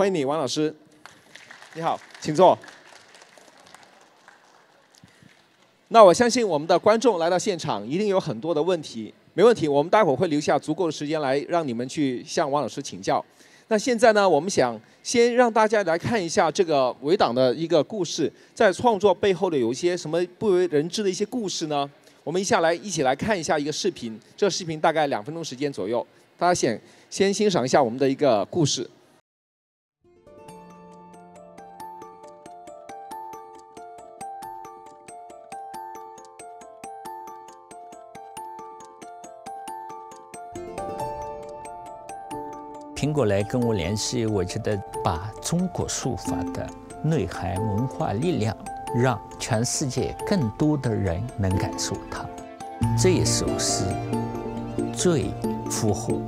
欢迎你，王老师。你好，请坐。那我相信我们的观众来到现场，一定有很多的问题。没问题，我们待会儿会留下足够的时间来让你们去向王老师请教。那现在呢，我们想先让大家来看一下这个围挡的一个故事，在创作背后的有一些什么不为人知的一些故事呢？我们一下来一起来看一下一个视频，这个视频大概两分钟时间左右，大家先先欣赏一下我们的一个故事。后来跟我联系，我觉得把中国书法的内涵、文化力量，让全世界更多的人能感受它。这首诗最符合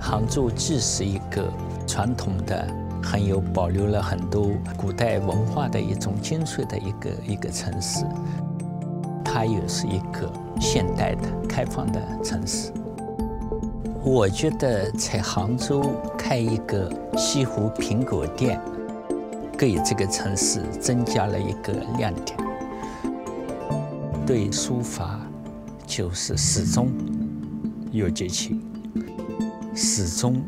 杭州，既是一个传统的。很有保留了很多古代文化的一种精髓的一个一个城市，它又是一个现代的开放的城市。我觉得在杭州开一个西湖苹果店，给这个城市增加了一个亮点。对书法就是始终有激情，始终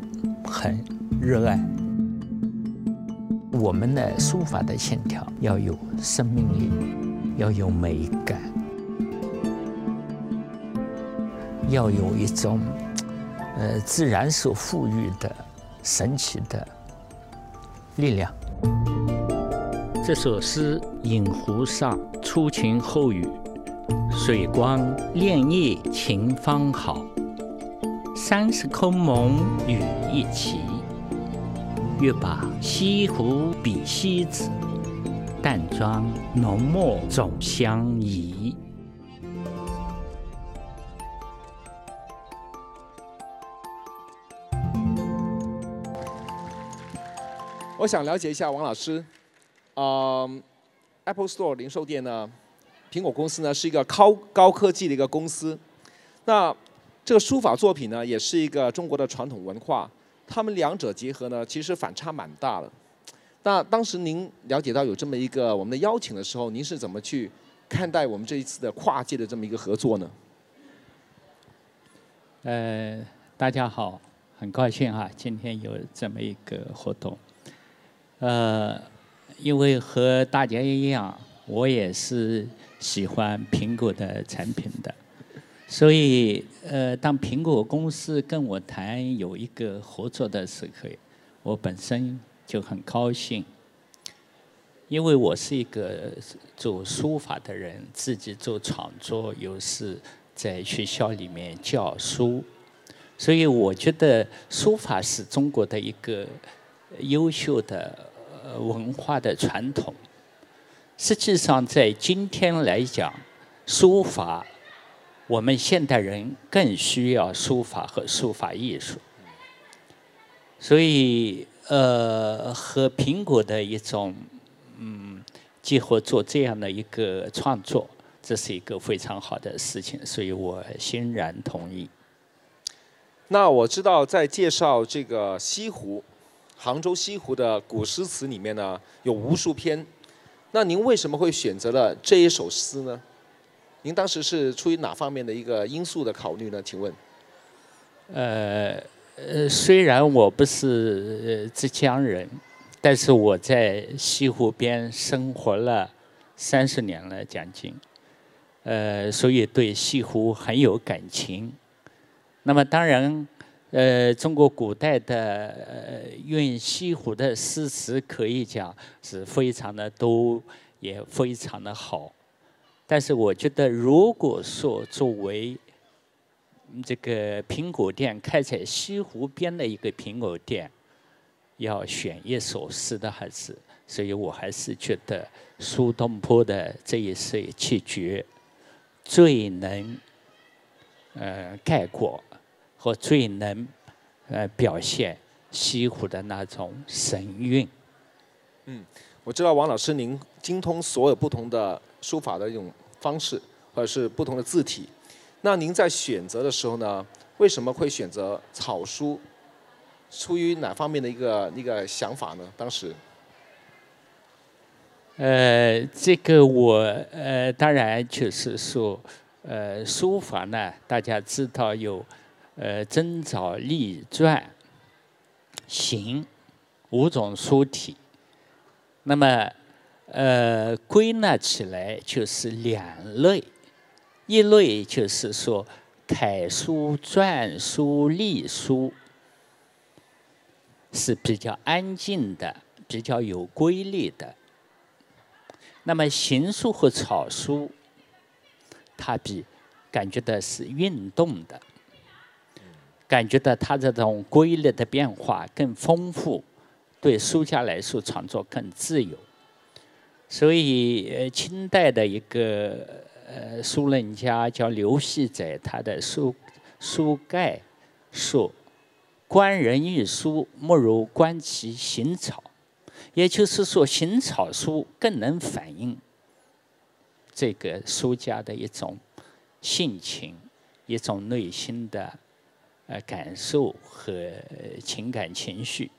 很热爱。我们的书法的线条要有生命力，要有美感，要有一种呃自然所赋予的神奇的力量。这首诗《饮湖上》初晴后雨，水光潋滟晴方好，山色空蒙雨亦奇。欲把西湖比西子，淡妆浓墨总相宜。我想了解一下王老师，嗯，Apple Store 零售店呢，苹果公司呢是一个高高科技的一个公司，那这个书法作品呢，也是一个中国的传统文化。他们两者结合呢，其实反差蛮大的。那当时您了解到有这么一个我们的邀请的时候，您是怎么去看待我们这一次的跨界的这么一个合作呢？呃，大家好，很高兴哈，今天有这么一个活动。呃，因为和大家一样，我也是喜欢苹果的产品的。所以，呃，当苹果公司跟我谈有一个合作的时候，我本身就很高兴，因为我是一个做书法的人，自己做创作，又是在学校里面教书，所以我觉得书法是中国的一个优秀的文化的传统。实际上，在今天来讲，书法。我们现代人更需要书法和书法艺术，所以呃，和苹果的一种嗯结合做这样的一个创作，这是一个非常好的事情，所以我欣然同意。那我知道，在介绍这个西湖，杭州西湖的古诗词里面呢，有无数篇，那您为什么会选择了这一首诗呢？您当时是出于哪方面的一个因素的考虑呢？请问？呃呃，虽然我不是浙江人，但是我在西湖边生活了三十年了，将近，呃，所以对西湖很有感情。那么当然，呃，中国古代的呃运西湖的诗词可以讲是非常的多，也非常的好。但是我觉得，如果说作为这个苹果店开在西湖边的一个苹果店，要选一首诗的还是，所以我还是觉得苏东坡的这一首七绝最能呃概括和最能呃表现西湖的那种神韵。嗯，我知道王老师您精通所有不同的。书法的一种方式，或者是不同的字体。那您在选择的时候呢，为什么会选择草书？出于哪方面的一个一个想法呢？当时？呃，这个我呃，当然就是说，呃，书法呢，大家知道有呃真草、隶、篆、行五种书体。那么，呃，归纳起来就是两类，一类就是说楷书、篆书、隶书是比较安静的，比较有规律的。那么行书和草书，它比感觉到是运动的，感觉到它这种规律的变化更丰富，对书家来说创作更自由。所以，呃，清代的一个呃书论家叫刘熙载，他的书书概说：“观人一书，莫如观其行草。”也就是说，行草书更能反映这个书家的一种性情、一种内心的呃感受和情感情绪。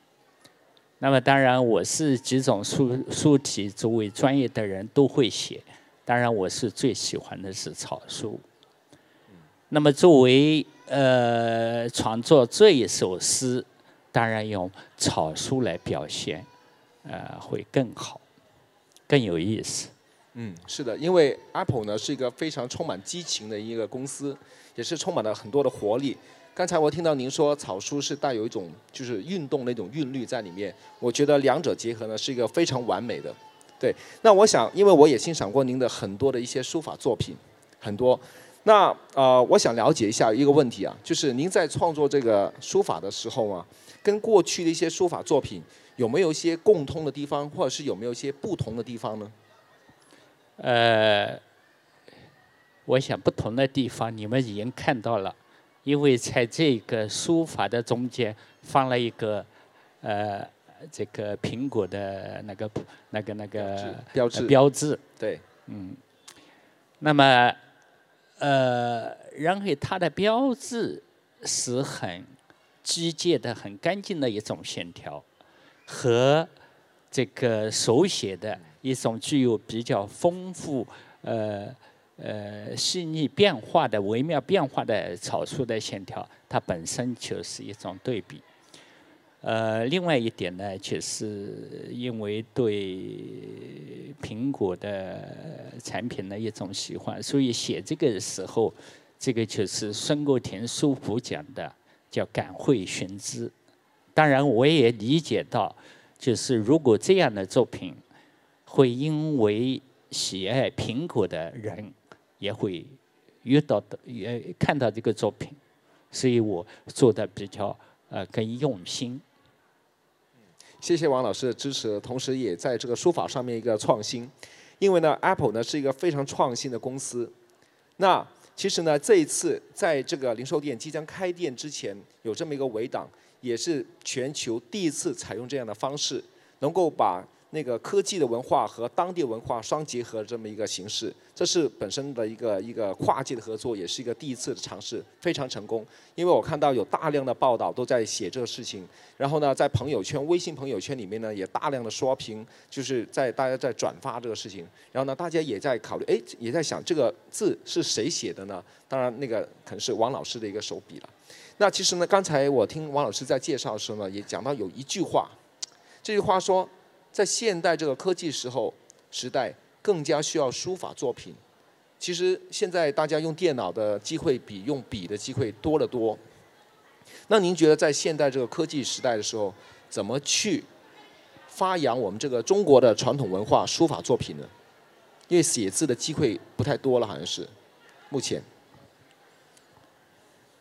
那么，当然，我是几种书书体，作为专业的人都会写。当然，我是最喜欢的是草书。那么，作为呃创作这一首诗，当然用草书来表现。呃，会更好，更有意思。嗯，是的，因为 Apple 呢是一个非常充满激情的一个公司，也是充满了很多的活力。刚才我听到您说草书是带有一种就是运动那种韵律在里面，我觉得两者结合呢是一个非常完美的。对，那我想，因为我也欣赏过您的很多的一些书法作品，很多。那呃，我想了解一下一个问题啊，就是您在创作这个书法的时候啊，跟过去的一些书法作品。有没有一些共通的地方，或者是有没有一些不同的地方呢？呃，我想不同的地方你们已经看到了，因为在这个书法的中间放了一个呃这个苹果的那个那个那个标志标志。对，嗯。那么呃，然后它的标志是很机械的、很干净的一种线条。和这个手写的一种具有比较丰富、呃呃细腻变化的微妙变化的草书的线条，它本身就是一种对比。呃，另外一点呢，就是因为对苹果的产品的一种喜欢，所以写这个时候，这个就是孙国庭书谱讲的，叫感会寻知。当然，我也理解到，就是如果这样的作品，会因为喜爱苹果的人，也会遇到的，也看到这个作品，所以我做的比较呃更用心。谢谢王老师的支持，同时也在这个书法上面一个创新，因为呢，Apple 呢是一个非常创新的公司。那其实呢，这一次在这个零售店即将开店之前，有这么一个围挡。也是全球第一次采用这样的方式，能够把那个科技的文化和当地文化相结合这么一个形式，这是本身的一个一个跨界的合作，也是一个第一次的尝试，非常成功。因为我看到有大量的报道都在写这个事情，然后呢，在朋友圈、微信朋友圈里面呢，也大量的刷屏，就是在大家在转发这个事情，然后呢，大家也在考虑，哎，也在想这个字是谁写的呢？当然，那个可能是王老师的一个手笔了。那其实呢，刚才我听王老师在介绍的时候呢，也讲到有一句话，这句话说，在现代这个科技时候时代，更加需要书法作品。其实现在大家用电脑的机会比用笔的机会多得多。那您觉得在现代这个科技时代的时候，怎么去发扬我们这个中国的传统文化书法作品呢？因为写字的机会不太多了，好像是目前。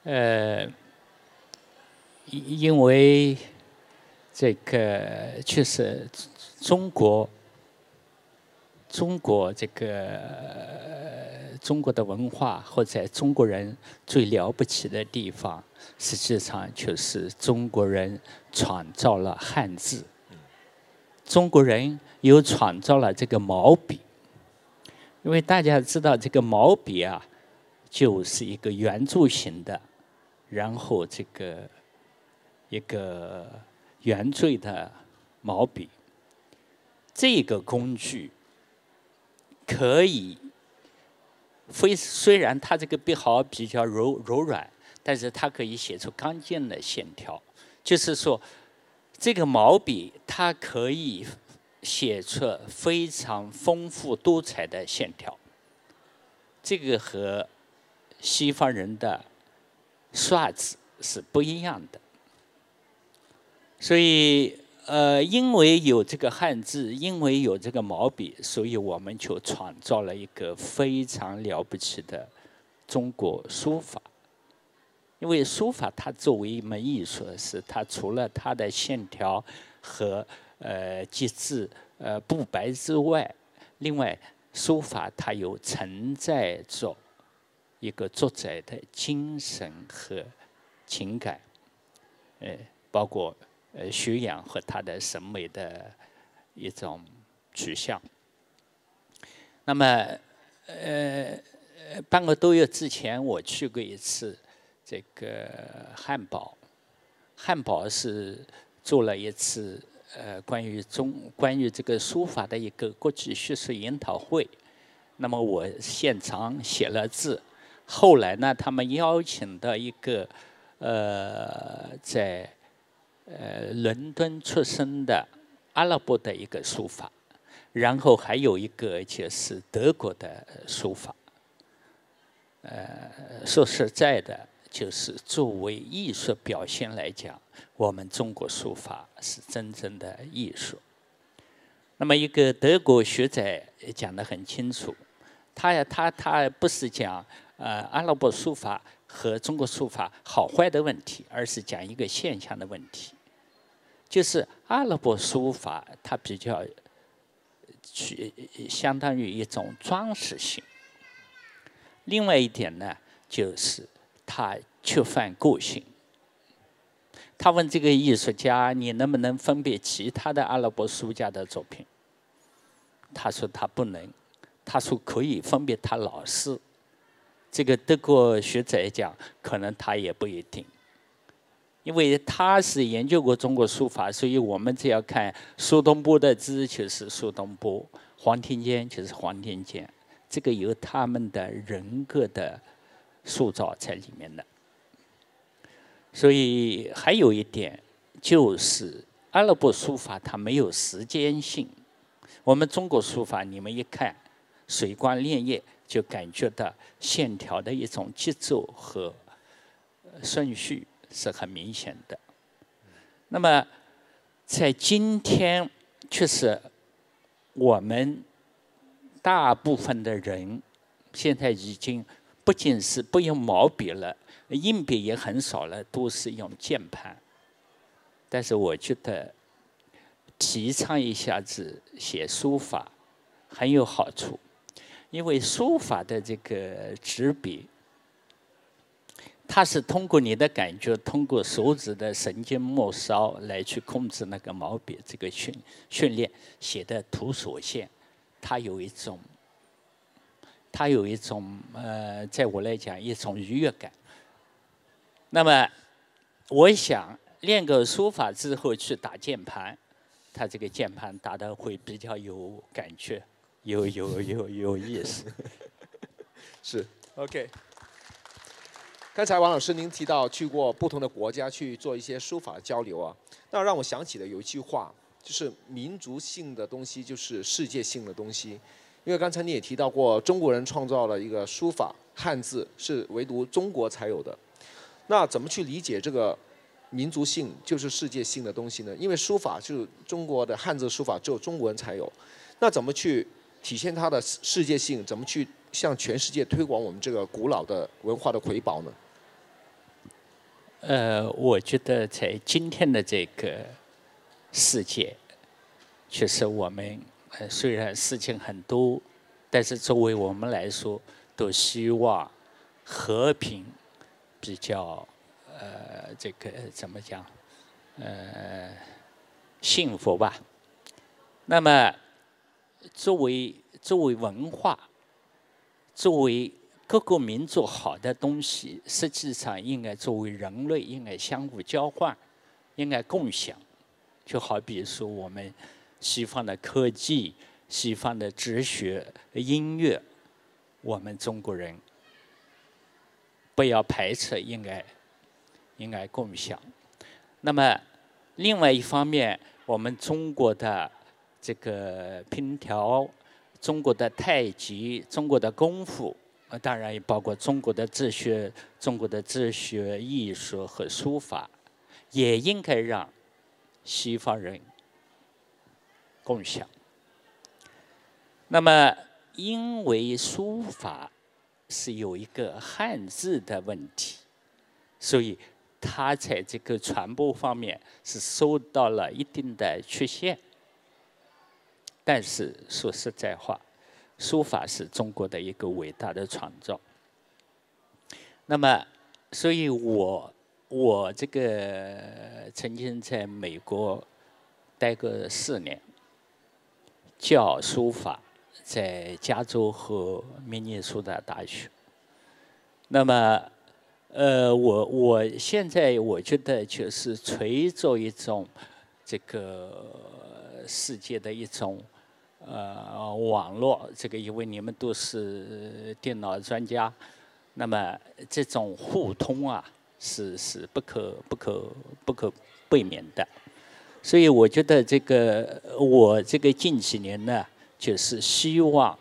呃。因因为这个确实，中国中国这个中国的文化或者中国人最了不起的地方，实际上就是中国人创造了汉字，中国人又创造了这个毛笔。因为大家知道这个毛笔啊，就是一个圆柱形的，然后这个一个圆锥的毛笔，这个工具可以非虽然它这个笔毫比较柔柔软，但是它可以写出刚健的线条，就是说这个毛笔它可以。写出非常丰富多彩的线条，这个和西方人的刷子是不一样的。所以，呃，因为有这个汉字，因为有这个毛笔，所以我们就创造了一个非常了不起的中国书法。因为书法它作为一门艺术，是它除了它的线条和呃，即字、呃，不白之外，另外书法它有承载着一个作者的精神和情感，呃，包括呃修养和他的审美的一种取向。那么，呃，半个多月之前我去过一次这个汉堡，汉堡是做了一次。呃，关于中关于这个书法的一个国际学术研讨会，那么我现场写了字。后来呢，他们邀请到一个呃，在呃伦敦出生的阿拉伯的一个书法，然后还有一个就是德国的书法。呃，说实在的。就是作为艺术表现来讲，我们中国书法是真正的艺术。那么，一个德国学者讲得很清楚，他呀，他他不是讲呃阿拉伯书法和中国书法好坏的问题，而是讲一个现象的问题，就是阿拉伯书法它比较去相当于一种装饰性。另外一点呢，就是。他缺乏个性。他问这个艺术家：“你能不能分辨其他的阿拉伯书家的作品？”他说：“他不能。”他说：“可以分别他老师。”这个德国学者来讲：“可能他也不一定，因为他是研究过中国书法，所以我们只要看苏东坡的字就是苏东坡，黄庭坚就是黄庭坚，这个有他们的人格的。”塑造在里面的，所以还有一点就是阿拉伯书法它没有时间性，我们中国书法你们一看水光潋滟就感觉到线条的一种节奏和顺序是很明显的。那么在今天，确实我们大部分的人现在已经。不仅是不用毛笔了，硬笔也很少了，都是用键盘。但是我觉得提倡一下子写书法很有好处，因为书法的这个执笔，它是通过你的感觉，通过手指的神经末梢来去控制那个毛笔这个训训练写的图所线，它有一种。它有一种呃，在我来讲一种愉悦感。那么，我想练个书法之后去打键盘，它这个键盘打的会比较有感觉，有有有有意思。是，OK。刚才王老师您提到去过不同的国家去做一些书法交流啊，那让我想起了有一句话，就是民族性的东西就是世界性的东西。因为刚才你也提到过，中国人创造了一个书法汉字，是唯独中国才有的。那怎么去理解这个民族性就是世界性的东西呢？因为书法就是中国的汉字书法，只有中国人才有。那怎么去体现它的世界性？怎么去向全世界推广我们这个古老的文化的瑰宝呢？呃，我觉得在今天的这个世界，确实我们。呃，虽然事情很多，但是作为我们来说，都希望和平比较呃，这个怎么讲？呃，幸福吧。那么，作为作为文化，作为各个民族好的东西，实际上应该作为人类应该相互交换，应该共享。就好比说我们西方的科技、西方的哲学、音乐，我们中国人不要排斥，应该应该共享。那么另外一方面，我们中国的这个拼条、中国的太极、中国的功夫，当然也包括中国的哲学、中国的哲学、艺术和书法，也应该让西方人共享。那么，因为书法是有一个汉字的问题，所以它在这个传播方面是受到了一定的缺陷。但是说实在话，书法是中国的一个伟大的创造。那么，所以我我这个曾经在美国待过四年，教书法，在加州和明尼苏达大学。那么，呃，我我现在我觉得就是随着一种这个世界的一种。呃，网络这个，因为你们都是电脑专家，那么这种互通啊，是是不可不可不可避免的。所以我觉得这个我这个近几年呢，就是希望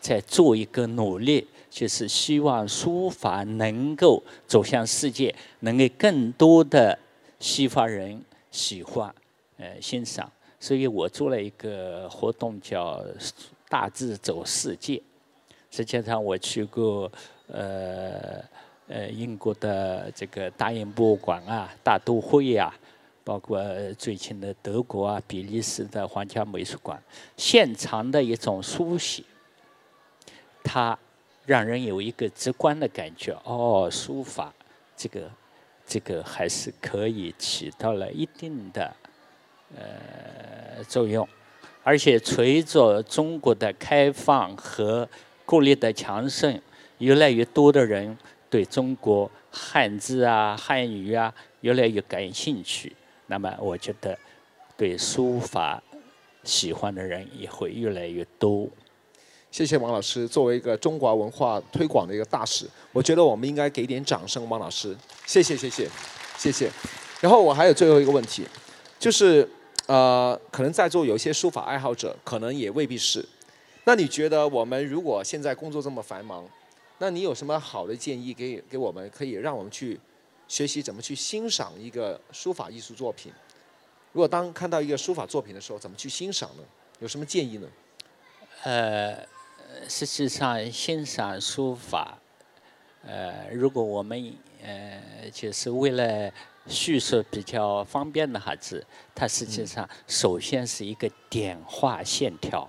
在做一个努力，就是希望书法能够走向世界，能给更多的西方人喜欢呃欣赏。所以我做了一个活动，叫“大字走世界”。实际上，我去过呃呃英国的这个大英博物馆啊、大都会啊，包括最近的德国啊、比利时的皇家美术馆，现场的一种书写，它让人有一个直观的感觉。哦，书法这个这个还是可以起到了一定的。呃，作用，而且随着中国的开放和国力的强盛，越来越多的人对中国汉字啊、汉语啊越来越感兴趣。那么，我觉得对书法喜欢的人也会越来越多。谢谢王老师，作为一个中华文化推广的一个大使，我觉得我们应该给点掌声，王老师。谢谢，谢谢，谢谢。然后我还有最后一个问题，就是。呃，可能在座有一些书法爱好者，可能也未必是。那你觉得我们如果现在工作这么繁忙，那你有什么好的建议给给我们，可以让我们去学习怎么去欣赏一个书法艺术作品？如果当看到一个书法作品的时候，怎么去欣赏呢？有什么建议呢？呃，实际上欣赏书法，呃，如果我们呃，就是为了。叙述比较方便的哈子，它实际上首先是一个点画线条。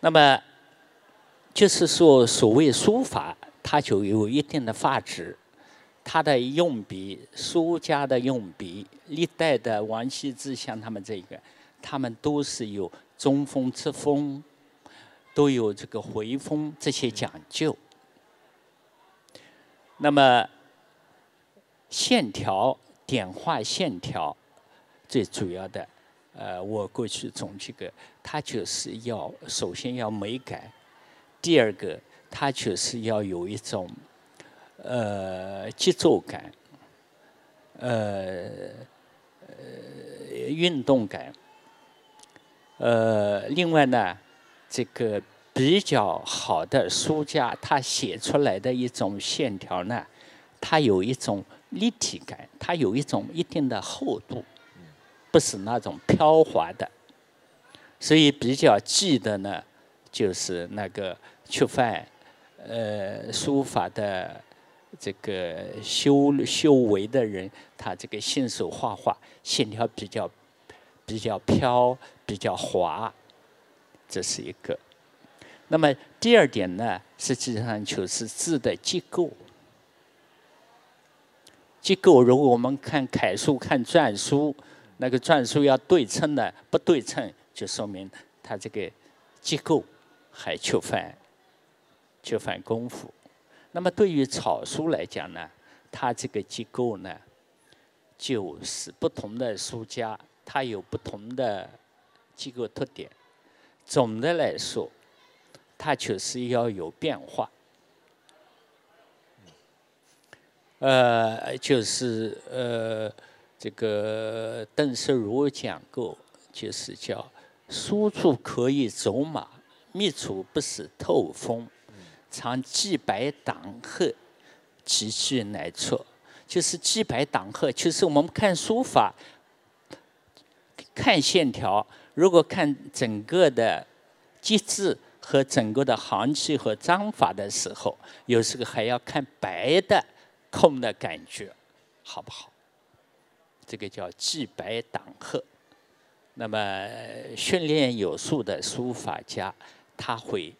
那么，就是说，所谓书法，它就有一定的发质，它的用笔，书家的用笔，历代的王羲之像他们这个，他们都是有中锋、侧锋，都有这个回锋这些讲究。那么。线条点画线条，最主要的，呃，我过去总结个，它就是要首先要美感，第二个，它就是要有一种，呃，节奏感，呃，呃，运动感，呃，另外呢，这个比较好的书家，他写出来的一种线条呢，它有一种。立体感，它有一种一定的厚度，不是那种飘滑的，所以比较记得呢，就是那个缺乏呃书法的这个修修为的人，他这个新手画画线条比较比较飘，比较滑，这是一个。那么第二点呢，实际上就是字的结构。结构，如果我们看楷书、看篆书，那个篆书要对称的，不对称就说明它这个结构还缺乏缺乏功夫。那么对于草书来讲呢，它这个结构呢，就是不同的书家，它有不同的机构特点。总的来说，它就是要有变化。呃，就是呃，这个邓世如讲过，就是叫书处可以走马，密处不使透风。常记白挡鹤，其句乃错。就是记白挡鹤，就是我们看书法，看线条，如果看整个的机制和整个的行气和章法的时候，有时候还要看白的空的感觉，好不好？这个叫记白挡鹤。那么训练有素的书法家，他会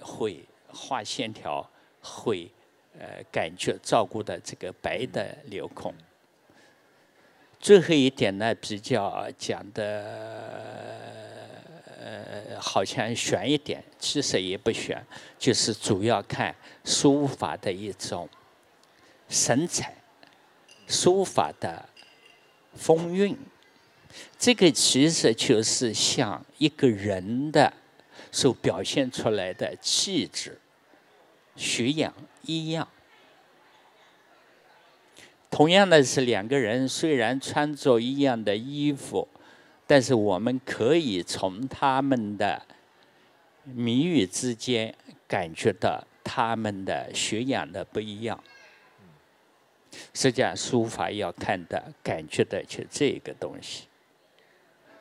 会。画线条会，呃，感觉照顾的这个白的留空。最后一点呢，比较讲的，呃，好像悬一点，其实也不悬，就是主要看书法的一种神采，书法的风韵。这个其实就是像一个人的所表现出来的气质。学养一样，同样的是两个人虽然穿着一样的衣服，但是我们可以从他们的谜语之间感觉到他们的学养的不一样。实际上，书法要看的感觉的就这个东西。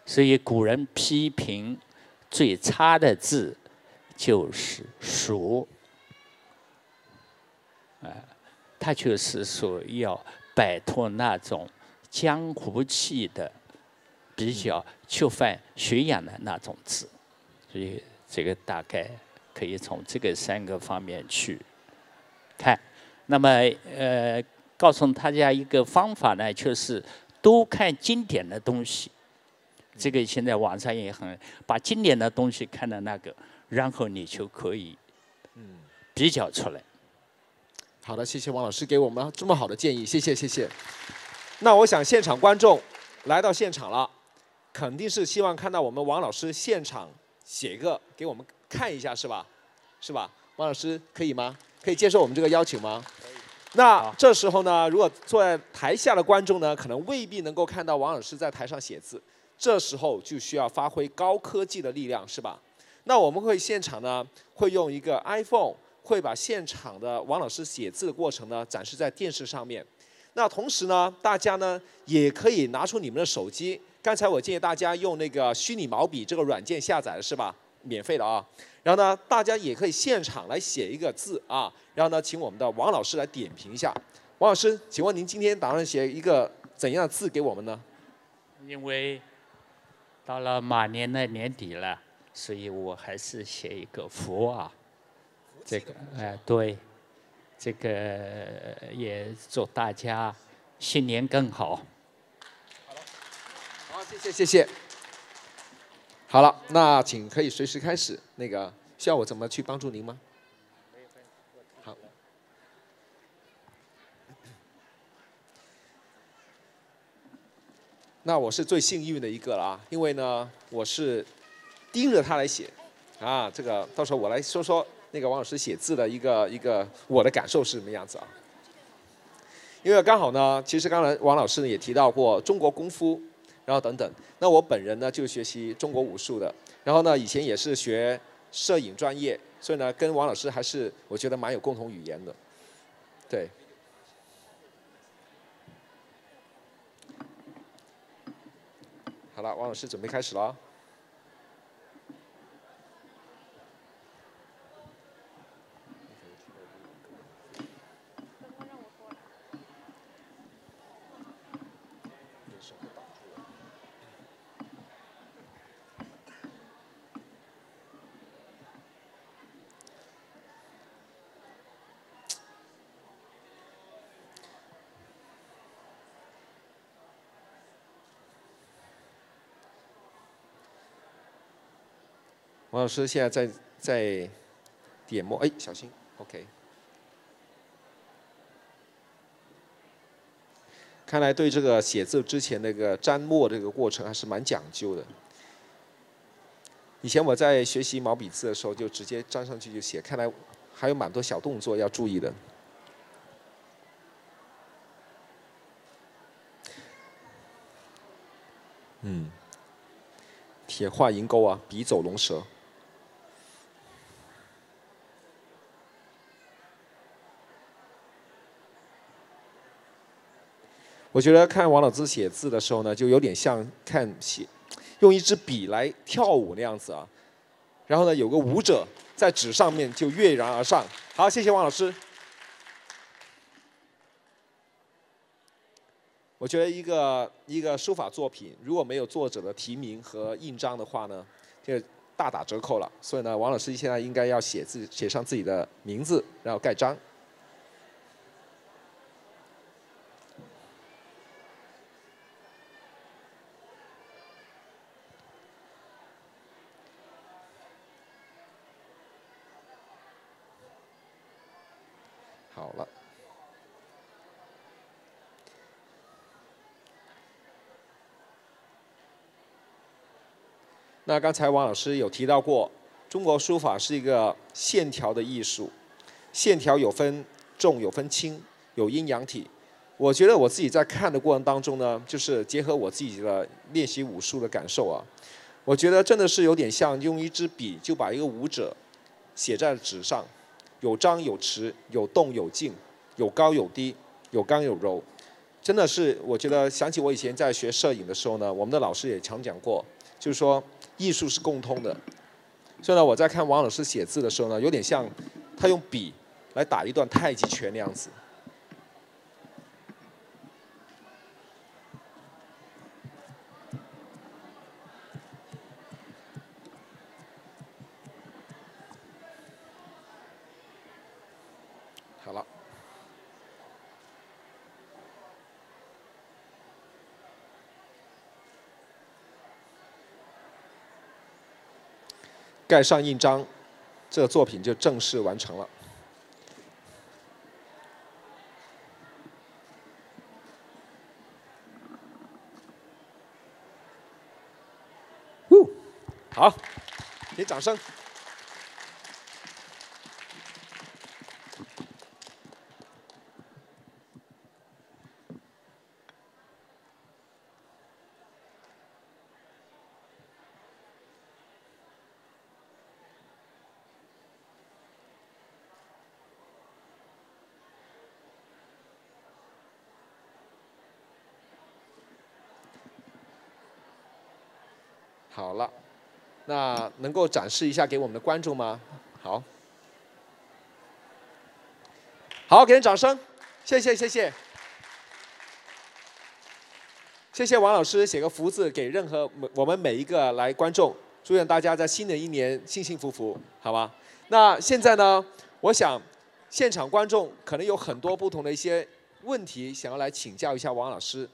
所以古人批评最差的字就是“俗”。啊，他就是说要摆脱那种江湖气的、比较缺乏学养的那种字，所以这个大概可以从这个三个方面去看。那么，呃，告诉大家一个方法呢，就是多看经典的东西。这个现在网上也很把经典的东西看到那个，然后你就可以比较出来。好的，谢谢王老师给我们这么好的建议，谢谢谢谢。那我想现场观众来到现场了，肯定是希望看到我们王老师现场写一个给我们看一下，是吧？是吧？王老师可以吗？可以接受我们这个邀请吗？那这时候呢，如果坐在台下的观众呢，可能未必能够看到王老师在台上写字，这时候就需要发挥高科技的力量，是吧？那我们会现场呢，会用一个 iPhone。会把现场的王老师写字的过程呢展示在电视上面。那同时呢，大家呢也可以拿出你们的手机。刚才我建议大家用那个虚拟毛笔这个软件下载的是吧？免费的啊。然后呢，大家也可以现场来写一个字啊。然后呢，请我们的王老师来点评一下。王老师，请问您今天打算写一个怎样的字给我们呢？因为到了马年的年底了，所以我还是写一个福啊。这个哎，对，这个也祝大家新年更好。好了，好，谢谢谢谢。好了，那请可以随时开始。那个需要我怎么去帮助您吗？好。那我是最幸运的一个了啊，因为呢，我是盯着他来写啊。这个到时候我来说说。那个王老师写字的一个一个我的感受是什么样子啊？因为刚好呢，其实刚才王老师也提到过中国功夫，然后等等。那我本人呢就学习中国武术的，然后呢以前也是学摄影专业，所以呢跟王老师还是我觉得蛮有共同语言的，对。好了，王老师准备开始了。老师现在在在点墨，哎，小心，OK。看来对这个写字之前那个粘墨这个过程还是蛮讲究的。以前我在学习毛笔字的时候，就直接粘上去就写，看来还有蛮多小动作要注意的。嗯，铁画银钩啊，笔走龙蛇。我觉得看王老师写字的时候呢，就有点像看写，用一支笔来跳舞那样子啊。然后呢，有个舞者在纸上面就跃然而上。好，谢谢王老师。我觉得一个一个书法作品如果没有作者的题名和印章的话呢，就大打折扣了。所以呢，王老师现在应该要写字，写上自己的名字，然后盖章。好了，那刚才王老师有提到过，中国书法是一个线条的艺术，线条有分重有分轻，有阴阳体。我觉得我自己在看的过程当中呢，就是结合我自己的练习武术的感受啊，我觉得真的是有点像用一支笔就把一个舞者写在纸上。有张有弛，有动有静，有高有低，有刚有柔，真的是我觉得想起我以前在学摄影的时候呢，我们的老师也常讲过，就是说艺术是共通的。所以呢，我在看王老师写字的时候呢，有点像他用笔来打一段太极拳那样子。好了，盖上印章，这个作品就正式完成了。好，给掌声。好了，那能够展示一下给我们的观众吗？好，好，给人掌声，谢谢谢谢，谢谢王老师写个福字给任何我们每一个来观众，祝愿大家在新的一年幸幸福福，好吧？那现在呢，我想现场观众可能有很多不同的一些问题想要来请教一下王老师，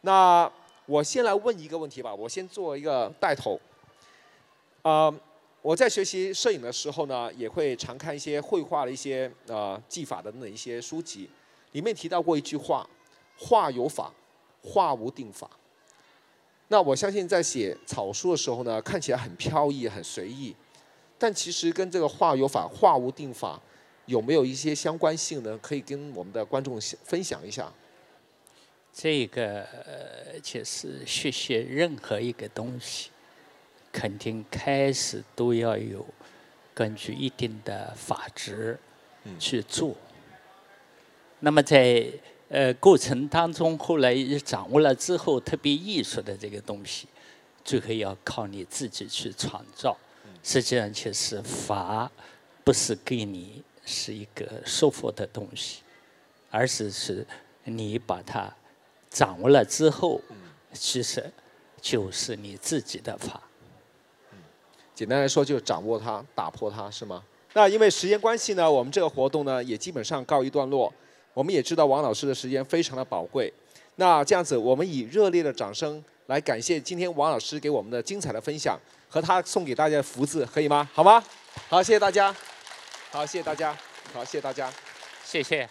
那。我先来问一个问题吧，我先做一个带头。啊，我在学习摄影的时候呢，也会常看一些绘画的一些呃技法的那一些书籍，里面提到过一句话：画有法，画无定法。那我相信在写草书的时候呢，看起来很飘逸、很随意，但其实跟这个画有法、画无定法有没有一些相关性呢？可以跟我们的观众分享一下。这个呃，其实学习任何一个东西，肯定开始都要有根据一定的法则去做。那么在呃过程当中，后来掌握了之后，特别艺术的这个东西，最后要靠你自己去创造。实际上，就是法不是给你是一个束缚的东西，而是是你把它。掌握了之后，其实就是你自己的法。简单来说，就是掌握它，打破它，是吗？那因为时间关系呢，我们这个活动呢也基本上告一段落。我们也知道王老师的时间非常的宝贵。那这样子，我们以热烈的掌声来感谢今天王老师给我们的精彩的分享和他送给大家的福字，可以吗？好吗？好，谢谢大家。好，谢谢大家。好，谢谢大家。谢谢。